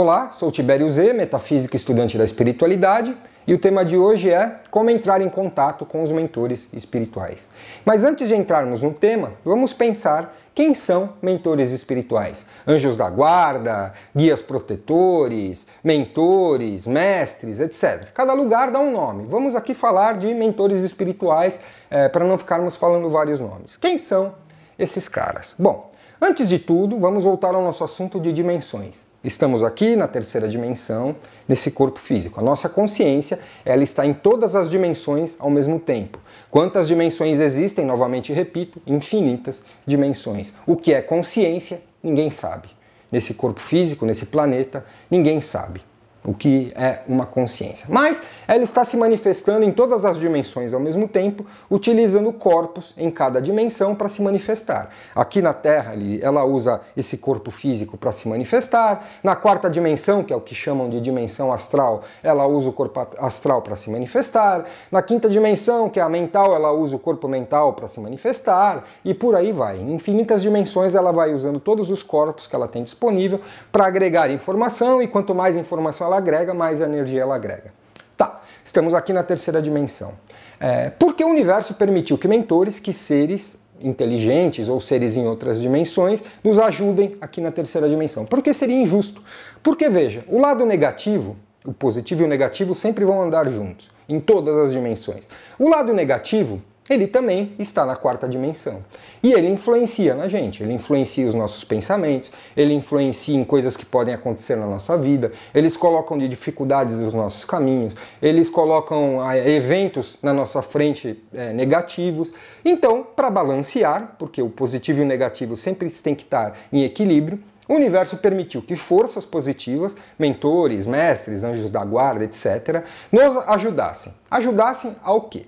Olá, sou Tibério Z, metafísico estudante da espiritualidade, e o tema de hoje é como entrar em contato com os mentores espirituais. Mas antes de entrarmos no tema, vamos pensar quem são mentores espirituais? Anjos da guarda, guias protetores, mentores, mestres, etc. Cada lugar dá um nome. Vamos aqui falar de mentores espirituais é, para não ficarmos falando vários nomes. Quem são esses caras? Bom, antes de tudo, vamos voltar ao nosso assunto de dimensões. Estamos aqui na terceira dimensão desse corpo físico. A nossa consciência, ela está em todas as dimensões ao mesmo tempo. Quantas dimensões existem? Novamente repito, infinitas dimensões. O que é consciência? Ninguém sabe. Nesse corpo físico, nesse planeta, ninguém sabe o que é uma consciência. Mas ela está se manifestando em todas as dimensões ao mesmo tempo, utilizando corpos em cada dimensão para se manifestar. Aqui na Terra, ela usa esse corpo físico para se manifestar. Na quarta dimensão, que é o que chamam de dimensão astral, ela usa o corpo astral para se manifestar. Na quinta dimensão, que é a mental, ela usa o corpo mental para se manifestar. E por aí vai. Em infinitas dimensões, ela vai usando todos os corpos que ela tem disponível para agregar informação, e quanto mais informação ela agrega, mais energia ela agrega. Tá, estamos aqui na terceira dimensão. É, porque o universo permitiu que mentores, que seres inteligentes ou seres em outras dimensões, nos ajudem aqui na terceira dimensão. Porque seria injusto. Porque veja, o lado negativo, o positivo e o negativo sempre vão andar juntos, em todas as dimensões. O lado negativo ele também está na quarta dimensão. E ele influencia na gente, ele influencia os nossos pensamentos, ele influencia em coisas que podem acontecer na nossa vida, eles colocam de dificuldades nos nossos caminhos, eles colocam ah, eventos na nossa frente é, negativos. Então, para balancear, porque o positivo e o negativo sempre tem que estar em equilíbrio, o universo permitiu que forças positivas, mentores, mestres, anjos da guarda, etc., nos ajudassem. Ajudassem ao quê?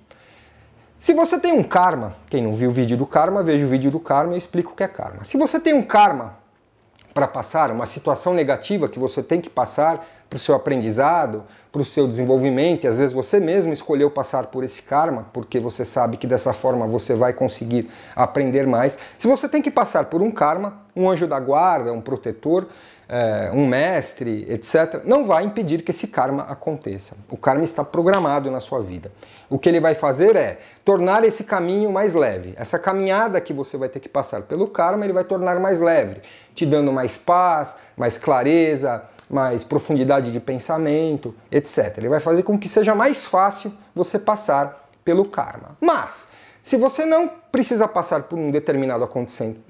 Se você tem um karma, quem não viu o vídeo do karma, veja o vídeo do karma e eu explico o que é karma. Se você tem um karma para passar, uma situação negativa que você tem que passar para o seu aprendizado, para o seu desenvolvimento, e às vezes você mesmo escolheu passar por esse karma, porque você sabe que dessa forma você vai conseguir aprender mais. Se você tem que passar por um karma, um anjo da guarda, um protetor, é, um mestre, etc., não vai impedir que esse karma aconteça. O karma está programado na sua vida. O que ele vai fazer é tornar esse caminho mais leve. Essa caminhada que você vai ter que passar pelo karma, ele vai tornar mais leve, te dando mais paz, mais clareza, mais profundidade de pensamento, etc. Ele vai fazer com que seja mais fácil você passar pelo karma. Mas se você não precisa passar por um determinado acontecimento,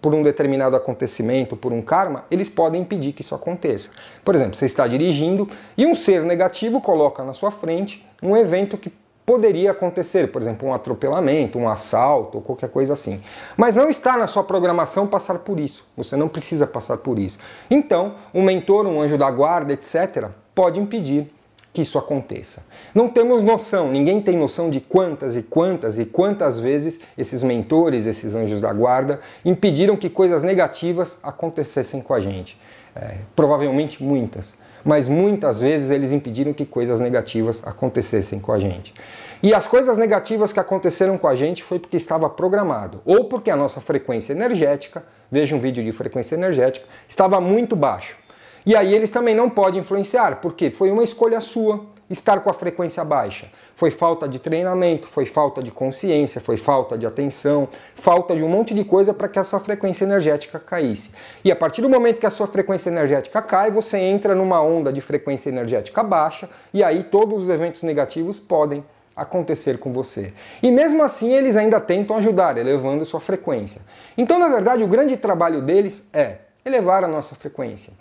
por um determinado acontecimento, por um karma, eles podem impedir que isso aconteça. Por exemplo, você está dirigindo e um ser negativo coloca na sua frente um evento que poderia acontecer, por exemplo, um atropelamento, um assalto ou qualquer coisa assim. Mas não está na sua programação passar por isso. Você não precisa passar por isso. Então, um mentor, um anjo da guarda, etc., pode impedir que isso aconteça. Não temos noção, ninguém tem noção de quantas e quantas e quantas vezes esses mentores, esses anjos da guarda, impediram que coisas negativas acontecessem com a gente. É, provavelmente muitas, mas muitas vezes eles impediram que coisas negativas acontecessem com a gente. E as coisas negativas que aconteceram com a gente foi porque estava programado, ou porque a nossa frequência energética, veja um vídeo de frequência energética, estava muito baixa. E aí eles também não podem influenciar, porque foi uma escolha sua estar com a frequência baixa. Foi falta de treinamento, foi falta de consciência, foi falta de atenção, falta de um monte de coisa para que a sua frequência energética caísse. E a partir do momento que a sua frequência energética cai, você entra numa onda de frequência energética baixa e aí todos os eventos negativos podem acontecer com você. E mesmo assim eles ainda tentam ajudar, elevando sua frequência. Então, na verdade, o grande trabalho deles é elevar a nossa frequência.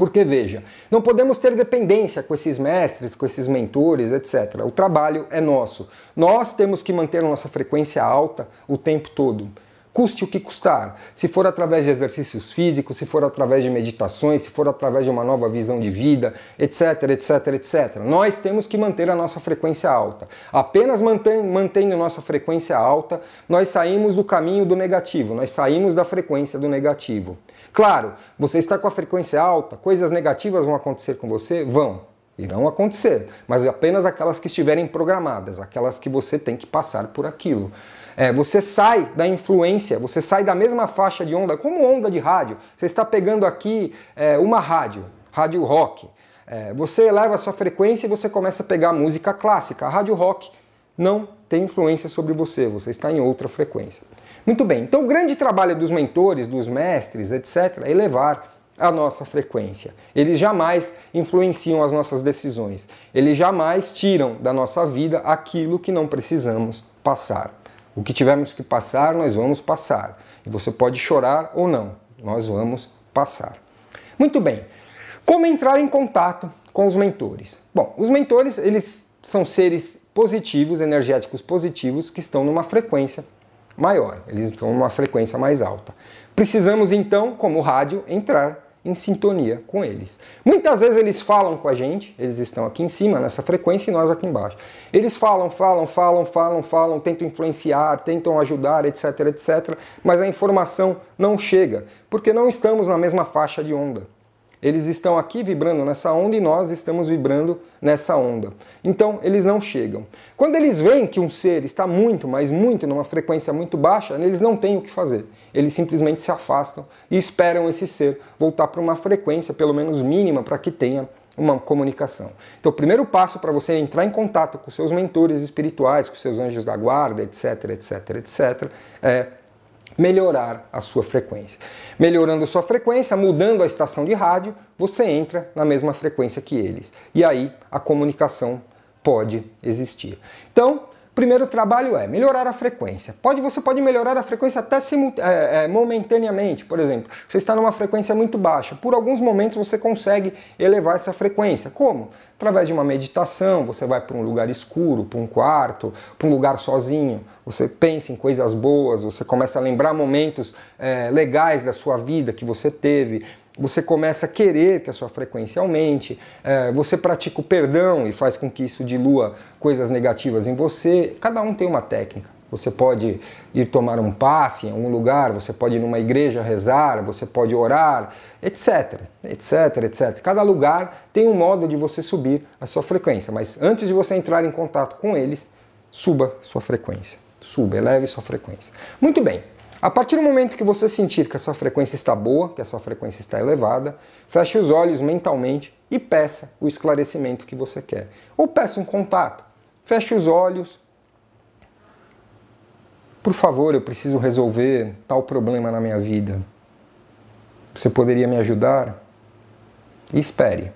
Porque veja, não podemos ter dependência com esses mestres, com esses mentores, etc. O trabalho é nosso. Nós temos que manter nossa frequência alta o tempo todo custe o que custar. Se for através de exercícios físicos, se for através de meditações, se for através de uma nova visão de vida, etc, etc, etc. Nós temos que manter a nossa frequência alta. Apenas mantendo nossa frequência alta, nós saímos do caminho do negativo, nós saímos da frequência do negativo. Claro, você está com a frequência alta, coisas negativas vão acontecer com você? Vão. Irão acontecer, mas apenas aquelas que estiverem programadas, aquelas que você tem que passar por aquilo. É, você sai da influência, você sai da mesma faixa de onda, como onda de rádio. Você está pegando aqui é, uma rádio. rádio rock. É, você eleva a sua frequência e você começa a pegar música clássica. A rádio rock não tem influência sobre você, você está em outra frequência. Muito bem, então o grande trabalho dos mentores, dos mestres, etc., é elevar a nossa frequência. Eles jamais influenciam as nossas decisões. Eles jamais tiram da nossa vida aquilo que não precisamos passar. O que tivermos que passar, nós vamos passar. E você pode chorar ou não, nós vamos passar. Muito bem. Como entrar em contato com os mentores? Bom, os mentores, eles são seres positivos, energéticos positivos que estão numa frequência maior. Eles estão numa frequência mais alta. Precisamos então, como rádio, entrar em sintonia com eles. Muitas vezes eles falam com a gente, eles estão aqui em cima nessa frequência e nós aqui embaixo. Eles falam, falam, falam, falam, falam, tentam influenciar, tentam ajudar, etc, etc, mas a informação não chega, porque não estamos na mesma faixa de onda. Eles estão aqui vibrando nessa onda e nós estamos vibrando nessa onda. Então, eles não chegam. Quando eles veem que um ser está muito, mas muito, numa frequência muito baixa, eles não têm o que fazer. Eles simplesmente se afastam e esperam esse ser voltar para uma frequência, pelo menos mínima, para que tenha uma comunicação. Então, o primeiro passo para você entrar em contato com seus mentores espirituais, com seus anjos da guarda, etc, etc, etc, é melhorar a sua frequência. Melhorando a sua frequência, mudando a estação de rádio, você entra na mesma frequência que eles. E aí a comunicação pode existir. Então, primeiro trabalho é melhorar a frequência. Pode, você pode melhorar a frequência até é, é, momentaneamente. Por exemplo, você está numa frequência muito baixa. Por alguns momentos você consegue elevar essa frequência. Como? Através de uma meditação, você vai para um lugar escuro, para um quarto, para um lugar sozinho. Você pensa em coisas boas, você começa a lembrar momentos é, legais da sua vida que você teve você começa a querer que a sua frequência aumente, é, você pratica o perdão e faz com que isso dilua coisas negativas em você. Cada um tem uma técnica. Você pode ir tomar um passe em algum lugar, você pode ir numa igreja rezar, você pode orar, etc, etc, etc. Cada lugar tem um modo de você subir a sua frequência, mas antes de você entrar em contato com eles, suba sua frequência. Suba, eleve sua frequência. Muito bem. A partir do momento que você sentir que a sua frequência está boa, que a sua frequência está elevada, feche os olhos mentalmente e peça o esclarecimento que você quer. Ou peça um contato. Feche os olhos. Por favor, eu preciso resolver tal problema na minha vida. Você poderia me ajudar? E espere.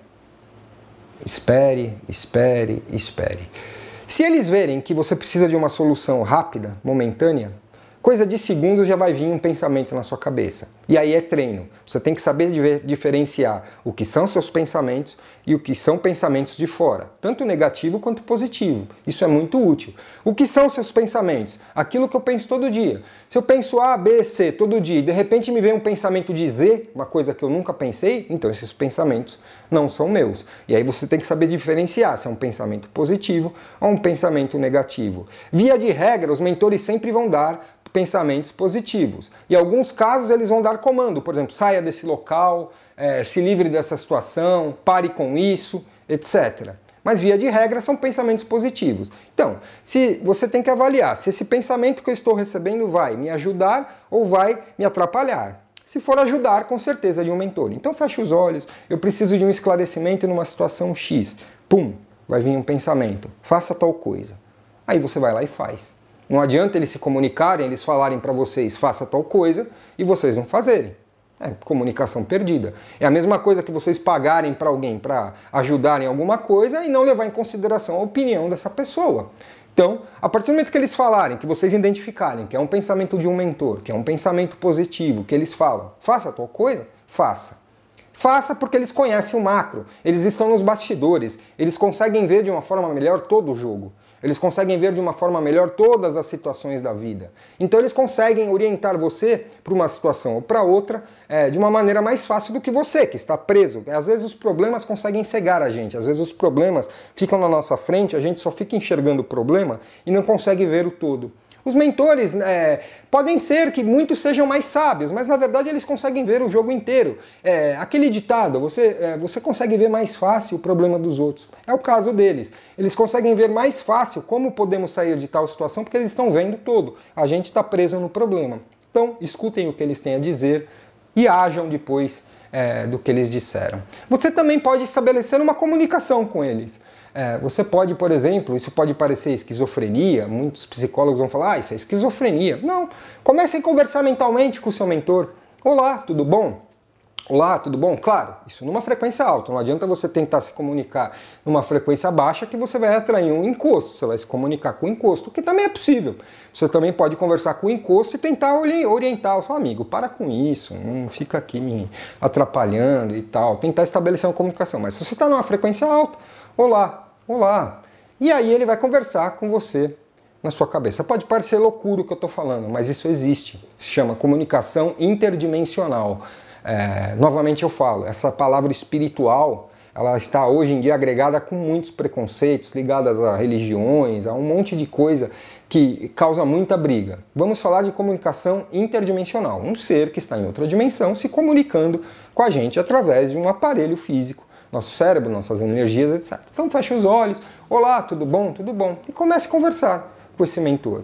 Espere, espere, espere. Se eles verem que você precisa de uma solução rápida, momentânea, coisa de segundos já vai vir um pensamento na sua cabeça. E aí é treino. Você tem que saber diferenciar o que são seus pensamentos e o que são pensamentos de fora, tanto negativo quanto positivo. Isso é muito útil. O que são seus pensamentos? Aquilo que eu penso todo dia. Se eu penso A, B, C todo dia e de repente me vem um pensamento de Z, uma coisa que eu nunca pensei, então esses pensamentos não são meus. E aí você tem que saber diferenciar se é um pensamento positivo ou um pensamento negativo. Via de regra, os mentores sempre vão dar pensamentos positivos. Em alguns casos, eles vão dar comando, por exemplo, saia desse local, é, se livre dessa situação, pare com isso, etc. Mas, via de regra, são pensamentos positivos. Então, se você tem que avaliar se esse pensamento que eu estou recebendo vai me ajudar ou vai me atrapalhar. Se for ajudar, com certeza de um mentor. Então feche os olhos, eu preciso de um esclarecimento numa situação X. Pum, vai vir um pensamento, faça tal coisa. Aí você vai lá e faz. Não adianta eles se comunicarem, eles falarem para vocês faça tal coisa e vocês não fazerem. É comunicação perdida. É a mesma coisa que vocês pagarem para alguém para ajudar em alguma coisa e não levar em consideração a opinião dessa pessoa. Então, a partir do momento que eles falarem, que vocês identificarem que é um pensamento de um mentor, que é um pensamento positivo, que eles falam, faça tal coisa, faça. Faça porque eles conhecem o macro, eles estão nos bastidores, eles conseguem ver de uma forma melhor todo o jogo. Eles conseguem ver de uma forma melhor todas as situações da vida. Então eles conseguem orientar você para uma situação ou para outra é, de uma maneira mais fácil do que você, que está preso. Às vezes os problemas conseguem cegar a gente, às vezes os problemas ficam na nossa frente, a gente só fica enxergando o problema e não consegue ver o todo. Os mentores é, podem ser que muitos sejam mais sábios, mas na verdade eles conseguem ver o jogo inteiro. É, aquele ditado, você, é, você consegue ver mais fácil o problema dos outros. É o caso deles. Eles conseguem ver mais fácil como podemos sair de tal situação porque eles estão vendo todo. A gente está preso no problema. Então, escutem o que eles têm a dizer e ajam depois é, do que eles disseram. Você também pode estabelecer uma comunicação com eles. É, você pode, por exemplo, isso pode parecer esquizofrenia, muitos psicólogos vão falar, ah, isso é esquizofrenia. Não, comece a conversar mentalmente com o seu mentor. Olá, tudo bom? Olá, tudo bom? Claro, isso numa frequência alta. Não adianta você tentar se comunicar numa frequência baixa que você vai atrair um encosto. Você vai se comunicar com o encosto, que também é possível. Você também pode conversar com o encosto e tentar orientar o seu amigo. Para com isso, não fica aqui me atrapalhando e tal. Tentar estabelecer uma comunicação. Mas se você está numa frequência alta, olá, olá. E aí ele vai conversar com você na sua cabeça. Pode parecer loucura o que eu estou falando, mas isso existe. Se chama comunicação interdimensional. É, novamente eu falo, essa palavra espiritual, ela está hoje em dia agregada com muitos preconceitos ligadas a religiões, a um monte de coisa que causa muita briga. Vamos falar de comunicação interdimensional, um ser que está em outra dimensão se comunicando com a gente através de um aparelho físico, nosso cérebro, nossas energias, etc. Então feche os olhos, olá, tudo bom? Tudo bom? E comece a conversar com esse mentor.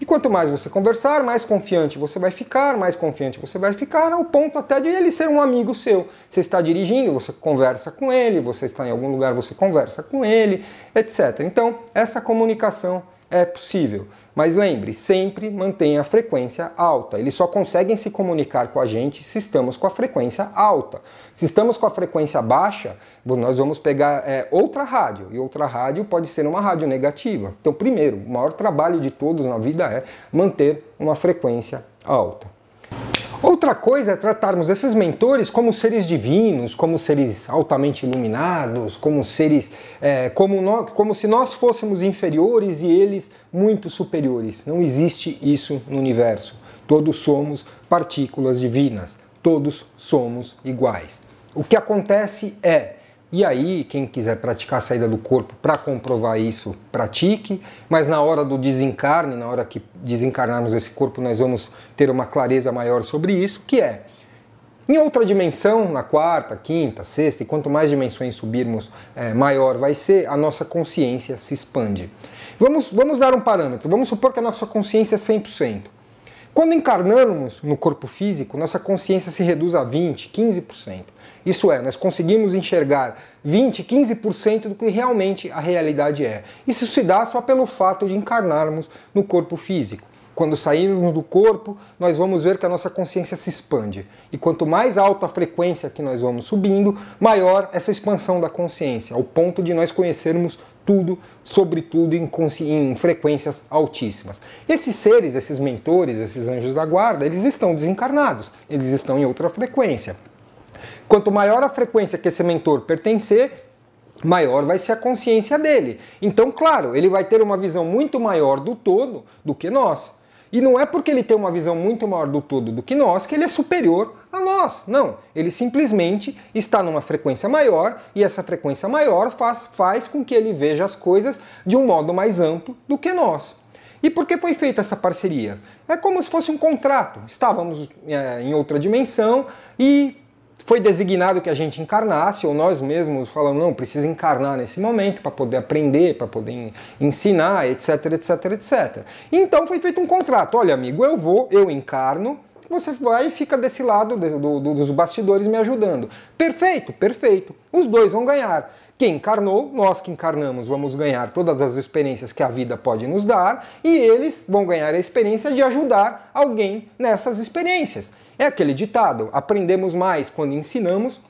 E quanto mais você conversar, mais confiante você vai ficar, mais confiante você vai ficar, ao ponto até de ele ser um amigo seu. Você está dirigindo, você conversa com ele, você está em algum lugar, você conversa com ele, etc. Então, essa comunicação é possível. Mas lembre, sempre mantenha a frequência alta. Eles só conseguem se comunicar com a gente se estamos com a frequência alta. Se estamos com a frequência baixa, nós vamos pegar é, outra rádio. E outra rádio pode ser uma rádio negativa. Então, primeiro, o maior trabalho de todos na vida é manter uma frequência alta. Outra coisa é tratarmos esses mentores como seres divinos, como seres altamente iluminados, como seres é, como, como se nós fôssemos inferiores e eles muito superiores. Não existe isso no universo. Todos somos partículas divinas, todos somos iguais. O que acontece é e aí, quem quiser praticar a saída do corpo para comprovar isso, pratique, mas na hora do desencarne, na hora que desencarnarmos esse corpo, nós vamos ter uma clareza maior sobre isso, que é em outra dimensão, na quarta, quinta, sexta, e quanto mais dimensões subirmos, é, maior vai ser, a nossa consciência se expande. Vamos, vamos dar um parâmetro, vamos supor que a nossa consciência é 100%. Quando encarnamos no corpo físico, nossa consciência se reduz a 20, 15%. Isso é, nós conseguimos enxergar 20, 15% do que realmente a realidade é. Isso se dá só pelo fato de encarnarmos no corpo físico. Quando sairmos do corpo, nós vamos ver que a nossa consciência se expande. E quanto mais alta a frequência que nós vamos subindo, maior essa expansão da consciência, ao ponto de nós conhecermos tudo, sobre tudo, em, em frequências altíssimas. Esses seres, esses mentores, esses anjos da guarda, eles estão desencarnados, eles estão em outra frequência. Quanto maior a frequência que esse mentor pertencer, maior vai ser a consciência dele. Então, claro, ele vai ter uma visão muito maior do todo do que nós. E não é porque ele tem uma visão muito maior do todo do que nós que ele é superior a nós. Não. Ele simplesmente está numa frequência maior e essa frequência maior faz, faz com que ele veja as coisas de um modo mais amplo do que nós. E por que foi feita essa parceria? É como se fosse um contrato. Estávamos é, em outra dimensão e foi designado que a gente encarnasse, ou nós mesmos falamos, não, precisa encarnar nesse momento para poder aprender, para poder ensinar, etc, etc, etc. Então foi feito um contrato. Olha, amigo, eu vou, eu encarno, você vai e fica desse lado do, do, dos bastidores me ajudando. Perfeito, perfeito. Os dois vão ganhar. Quem encarnou, nós que encarnamos, vamos ganhar todas as experiências que a vida pode nos dar e eles vão ganhar a experiência de ajudar alguém nessas experiências. É aquele ditado: aprendemos mais quando ensinamos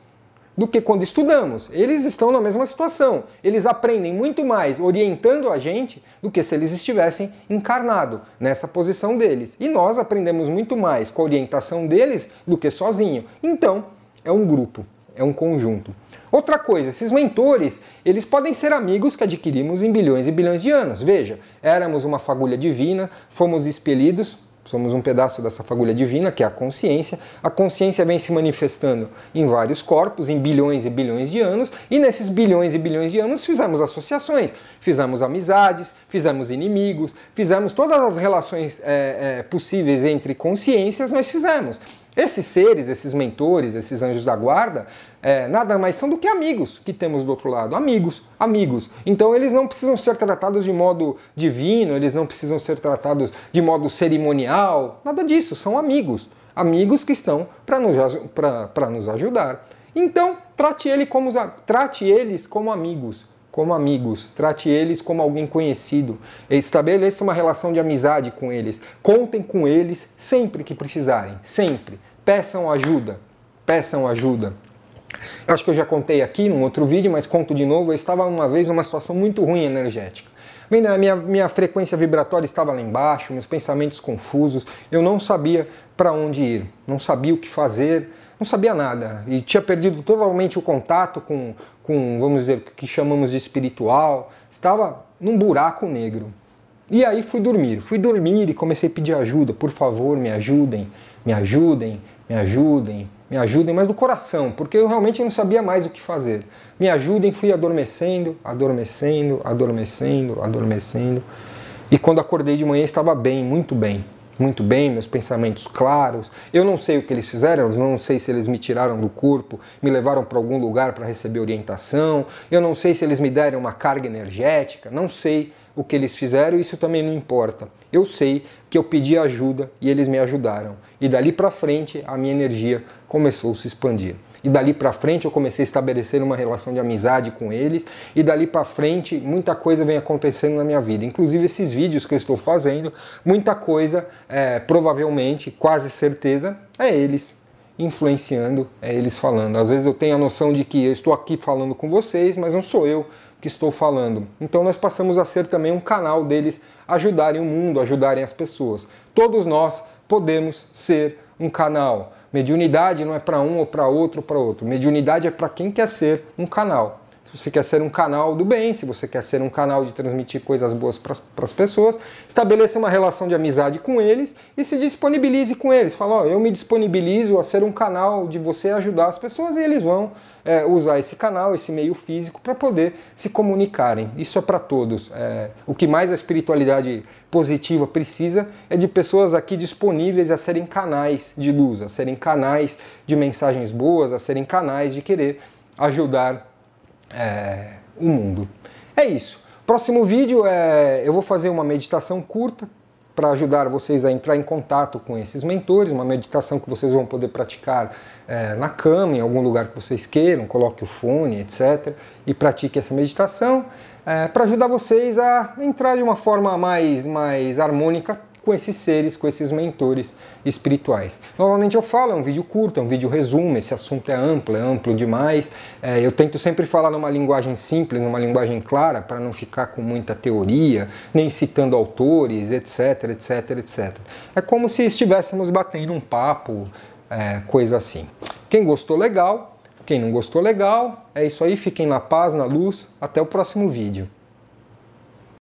do que quando estudamos. Eles estão na mesma situação. Eles aprendem muito mais orientando a gente do que se eles estivessem encarnado nessa posição deles. E nós aprendemos muito mais com a orientação deles do que sozinho. Então, é um grupo, é um conjunto. Outra coisa, esses mentores, eles podem ser amigos que adquirimos em bilhões e bilhões de anos. Veja, éramos uma fagulha divina, fomos expelidos Somos um pedaço dessa fagulha divina, que é a consciência. A consciência vem se manifestando em vários corpos, em bilhões e bilhões de anos, e nesses bilhões e bilhões de anos fizemos associações, fizemos amizades, fizemos inimigos, fizemos todas as relações é, é, possíveis entre consciências, nós fizemos. Esses seres, esses mentores, esses anjos da guarda, é, nada mais são do que amigos que temos do outro lado. Amigos, amigos. Então eles não precisam ser tratados de modo divino, eles não precisam ser tratados de modo cerimonial, nada disso, são amigos. amigos que estão para nos, nos ajudar. Então, trate, ele como, trate eles como amigos, como amigos, trate eles como alguém conhecido, estabeleça uma relação de amizade com eles, contem com eles sempre que precisarem, sempre. Peçam ajuda, peçam ajuda. Acho que eu já contei aqui num outro vídeo, mas conto de novo. Eu estava uma vez numa situação muito ruim energética. Minha, minha frequência vibratória estava lá embaixo, meus pensamentos confusos, eu não sabia para onde ir, não sabia o que fazer, não sabia nada e tinha perdido totalmente o contato com, com vamos dizer, o que chamamos de espiritual, estava num buraco negro. E aí fui dormir, fui dormir e comecei a pedir ajuda, por favor, me ajudem, me ajudem, me ajudem, me ajudem, mas do coração, porque eu realmente não sabia mais o que fazer. Me ajudem, fui adormecendo, adormecendo, adormecendo, adormecendo. E quando acordei de manhã estava bem, muito bem muito bem, meus pensamentos claros. Eu não sei o que eles fizeram, eu não sei se eles me tiraram do corpo, me levaram para algum lugar para receber orientação, eu não sei se eles me deram uma carga energética, não sei o que eles fizeram, isso também não importa. Eu sei que eu pedi ajuda e eles me ajudaram. E dali para frente a minha energia começou a se expandir. E dali para frente eu comecei a estabelecer uma relação de amizade com eles. E dali para frente muita coisa vem acontecendo na minha vida. Inclusive esses vídeos que eu estou fazendo, muita coisa, é, provavelmente, quase certeza, é eles influenciando, é eles falando. Às vezes eu tenho a noção de que eu estou aqui falando com vocês, mas não sou eu que estou falando. Então nós passamos a ser também um canal deles ajudarem o mundo, ajudarem as pessoas. Todos nós podemos ser um canal. Mediunidade não é para um ou para outro ou para outro. Mediunidade é para quem quer ser um canal. Se você quer ser um canal do bem, se você quer ser um canal de transmitir coisas boas para as pessoas, estabeleça uma relação de amizade com eles e se disponibilize com eles. Fala, ó, eu me disponibilizo a ser um canal de você ajudar as pessoas e eles vão é, usar esse canal, esse meio físico, para poder se comunicarem. Isso é para todos. É, o que mais a espiritualidade positiva precisa é de pessoas aqui disponíveis a serem canais de luz, a serem canais de mensagens boas, a serem canais de querer ajudar é, o mundo. É isso. Próximo vídeo é, eu vou fazer uma meditação curta para ajudar vocês a entrar em contato com esses mentores, uma meditação que vocês vão poder praticar é, na cama, em algum lugar que vocês queiram, coloque o fone, etc. E pratique essa meditação é, para ajudar vocês a entrar de uma forma mais, mais harmônica com esses seres, com esses mentores espirituais. Novamente eu falo, é um vídeo curto, é um vídeo resumo, esse assunto é amplo, é amplo demais. É, eu tento sempre falar numa linguagem simples, numa linguagem clara, para não ficar com muita teoria, nem citando autores, etc, etc, etc. É como se estivéssemos batendo um papo, é, coisa assim. Quem gostou, legal. Quem não gostou, legal. É isso aí, fiquem na paz, na luz. Até o próximo vídeo.